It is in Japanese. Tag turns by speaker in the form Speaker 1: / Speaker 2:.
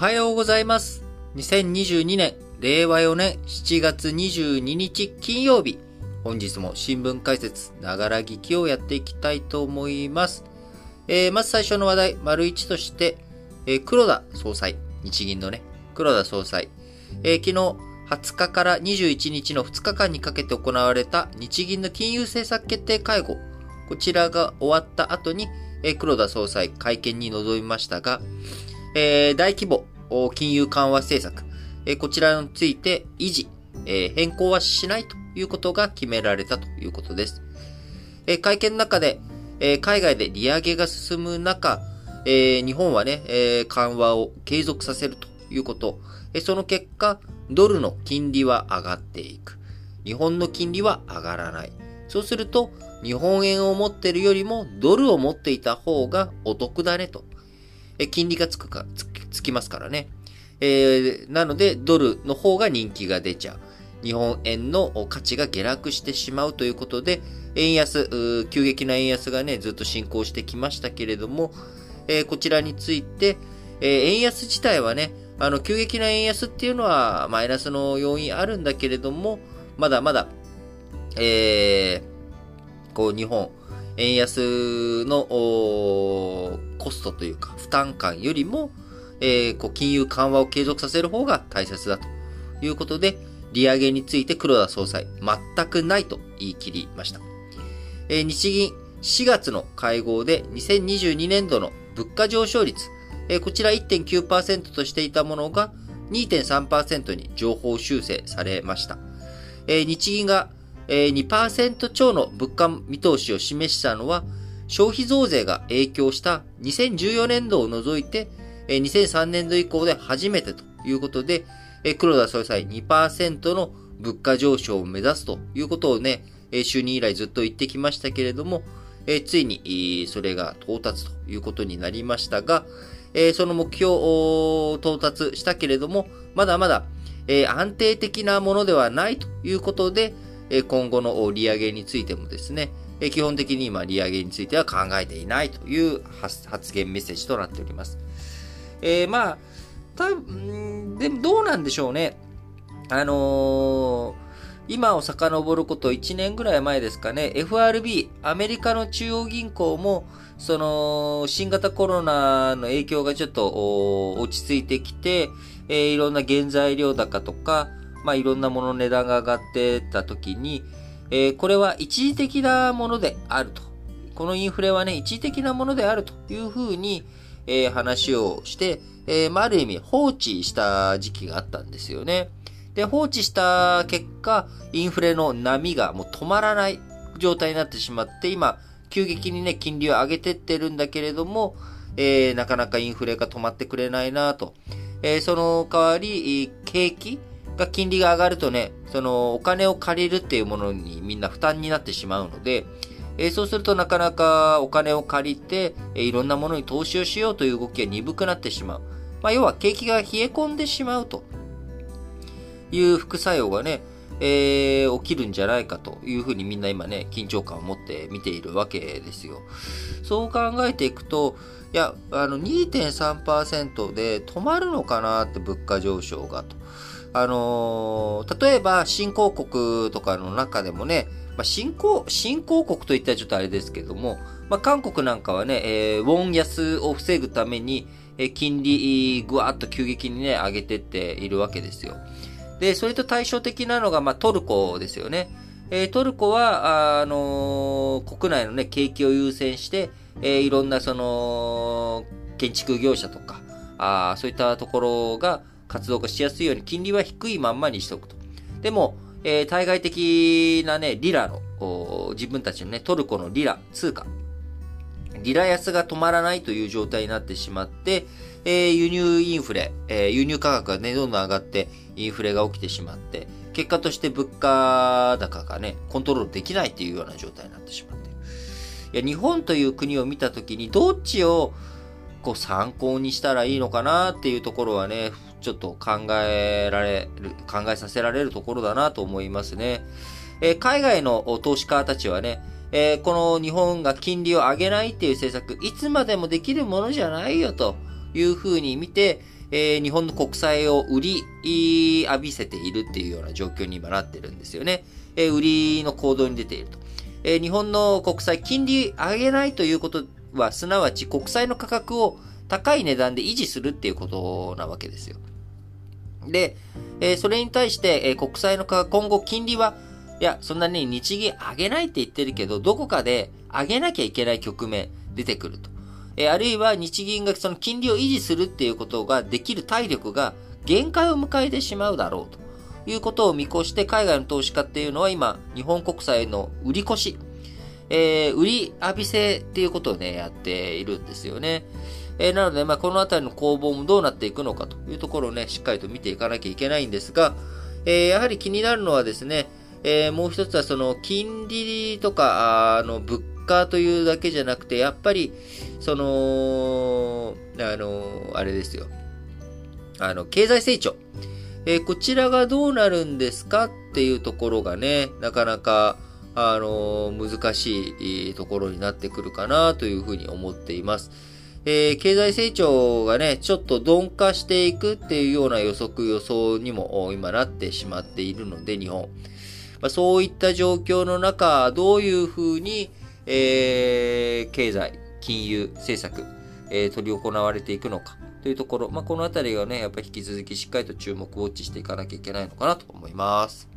Speaker 1: はようございます。2022年、令和4年7月22日金曜日。本日も新聞解説、ながら聞きをやっていきたいと思います。えー、まず最初の話題、丸一として、えー、黒田総裁、日銀のね、黒田総裁、えー、昨日20日から21日の2日間にかけて行われた日銀の金融政策決定会合、こちらが終わった後に、えー、黒田総裁会見に臨みましたが、えー、大規模金融緩和政策、えー、こちらについて維持、えー、変更はしないということが決められたということです。えー、会見の中で、えー、海外で利上げが進む中、えー、日本はね、えー、緩和を継続させるということ、えー、その結果、ドルの金利は上がっていく。日本の金利は上がらない。そうすると、日本円を持っているよりもドルを持っていた方がお得だねと。え金利がつくかつ、つきますからね。えー、なので、ドルの方が人気が出ちゃう。日本円の価値が下落してしまうということで、円安、急激な円安がね、ずっと進行してきましたけれども、えー、こちらについて、えー、円安自体はね、あの、急激な円安っていうのはマイナスの要因あるんだけれども、まだまだ、えー、こう、日本、円安のコストというか負担感よりも、えー、こう金融緩和を継続させる方が大切だということで、利上げについて黒田総裁、全くないと言い切りました。えー、日銀4月の会合で2022年度の物価上昇率、えー、こちら1.9%としていたものが2.3%に上方修正されました。えー、日銀が2%超の物価見通しを示したのは、消費増税が影響した2014年度を除いて、2003年度以降で初めてということで、黒田総裁2%の物価上昇を目指すということをね、就任以来ずっと言ってきましたけれども、ついにそれが到達ということになりましたが、その目標を到達したけれども、まだまだ安定的なものではないということで、今後の利上げについてもですね、基本的に今利上げについては考えていないという発言メッセージとなっております。えー、まあ、たでもどうなんでしょうね。あのー、今を遡ること1年ぐらい前ですかね、FRB、アメリカの中央銀行も、その、新型コロナの影響がちょっと落ち着いてきて、えー、いろんな原材料高とか、まあ、いろんなものの値段が上がってた時に、えー、これは一時的なものであると。このインフレはね、一時的なものであるというふうに、えー、話をして、えー、まあ、ある意味放置した時期があったんですよね。で、放置した結果、インフレの波がもう止まらない状態になってしまって、今、急激にね、金利を上げてってるんだけれども、えー、なかなかインフレが止まってくれないなと。えー、その代わり、景気が金利が上がるとね、そのお金を借りるっていうものにみんな負担になってしまうので、えー、そうするとなかなかお金を借りて、えー、いろんなものに投資をしようという動きが鈍くなってしまう。まあ、要は景気が冷え込んでしまうという副作用がね、えー、起きるんじゃないかというふうにみんな今ね、緊張感を持って見ているわけですよ。そう考えていくと、いや、あの2.3%で止まるのかなって物価上昇がと。あのー、例えば新興国とかの中でもね、まあ、新興、新興国といったらちょっとあれですけども、まあ、韓国なんかはね、えー、ウォン安を防ぐために、えー、金利、ぐわっと急激にね、上げてっているわけですよ。で、それと対照的なのが、まあ、トルコですよね。えー、トルコは、あのー、国内のね、景気を優先して、えー、いろんなその、建築業者とか、あそういったところが、活動がしやすいように金利は低いまんまにしておくと。でも、えー、対外的なね、リラの、自分たちのね、トルコのリラ、通貨、リラ安が止まらないという状態になってしまって、えー、輸入インフレ、えー、輸入価格がね、どんどん上がって、インフレが起きてしまって、結果として物価高がね、コントロールできないというような状態になってしまっている。いや、日本という国を見たときに、どっちをこう参考にしたらいいのかなっていうところはね、ちょっと考えられる、考えさせられるところだなと思いますね。えー、海外の投資家たちはね、えー、この日本が金利を上げないっていう政策、いつまでもできるものじゃないよというふうに見て、えー、日本の国債を売り浴びせているっていうような状況に今なってるんですよね。えー、売りの行動に出ていると。えー、日本の国債、金利上げないということは、すなわち国債の価格を高い値段で維持するっていうことなわけですよ。で、えー、それに対して、えー、国債の価格、今後金利は、いや、そんなに日銀上げないって言ってるけど、どこかで上げなきゃいけない局面出てくると。えー、あるいは日銀がその金利を維持するっていうことができる体力が限界を迎えてしまうだろうということを見越して海外の投資家っていうのは今、日本国債の売り越し、えー、売り浴びせっていうことをね、やっているんですよね。えー、なので、まあ、このあたりの攻防もどうなっていくのかというところをね、しっかりと見ていかなきゃいけないんですが、えー、やはり気になるのはですね、えー、もう一つはその金利とか、あの、物価というだけじゃなくて、やっぱり、その、あの、あれですよ。あの、経済成長。えー、こちらがどうなるんですかっていうところがね、なかなか、あの、難しいところになってくるかなというふうに思っています。えー、経済成長がね、ちょっと鈍化していくっていうような予測予想にも今なってしまっているので、日本。まあ、そういった状況の中、どういうふうに、えー、経済、金融政策、えー、取り行われていくのかというところ、まあ、このあたりがね、やっぱり引き続きしっかりと注目ウォッチしていかなきゃいけないのかなと思います。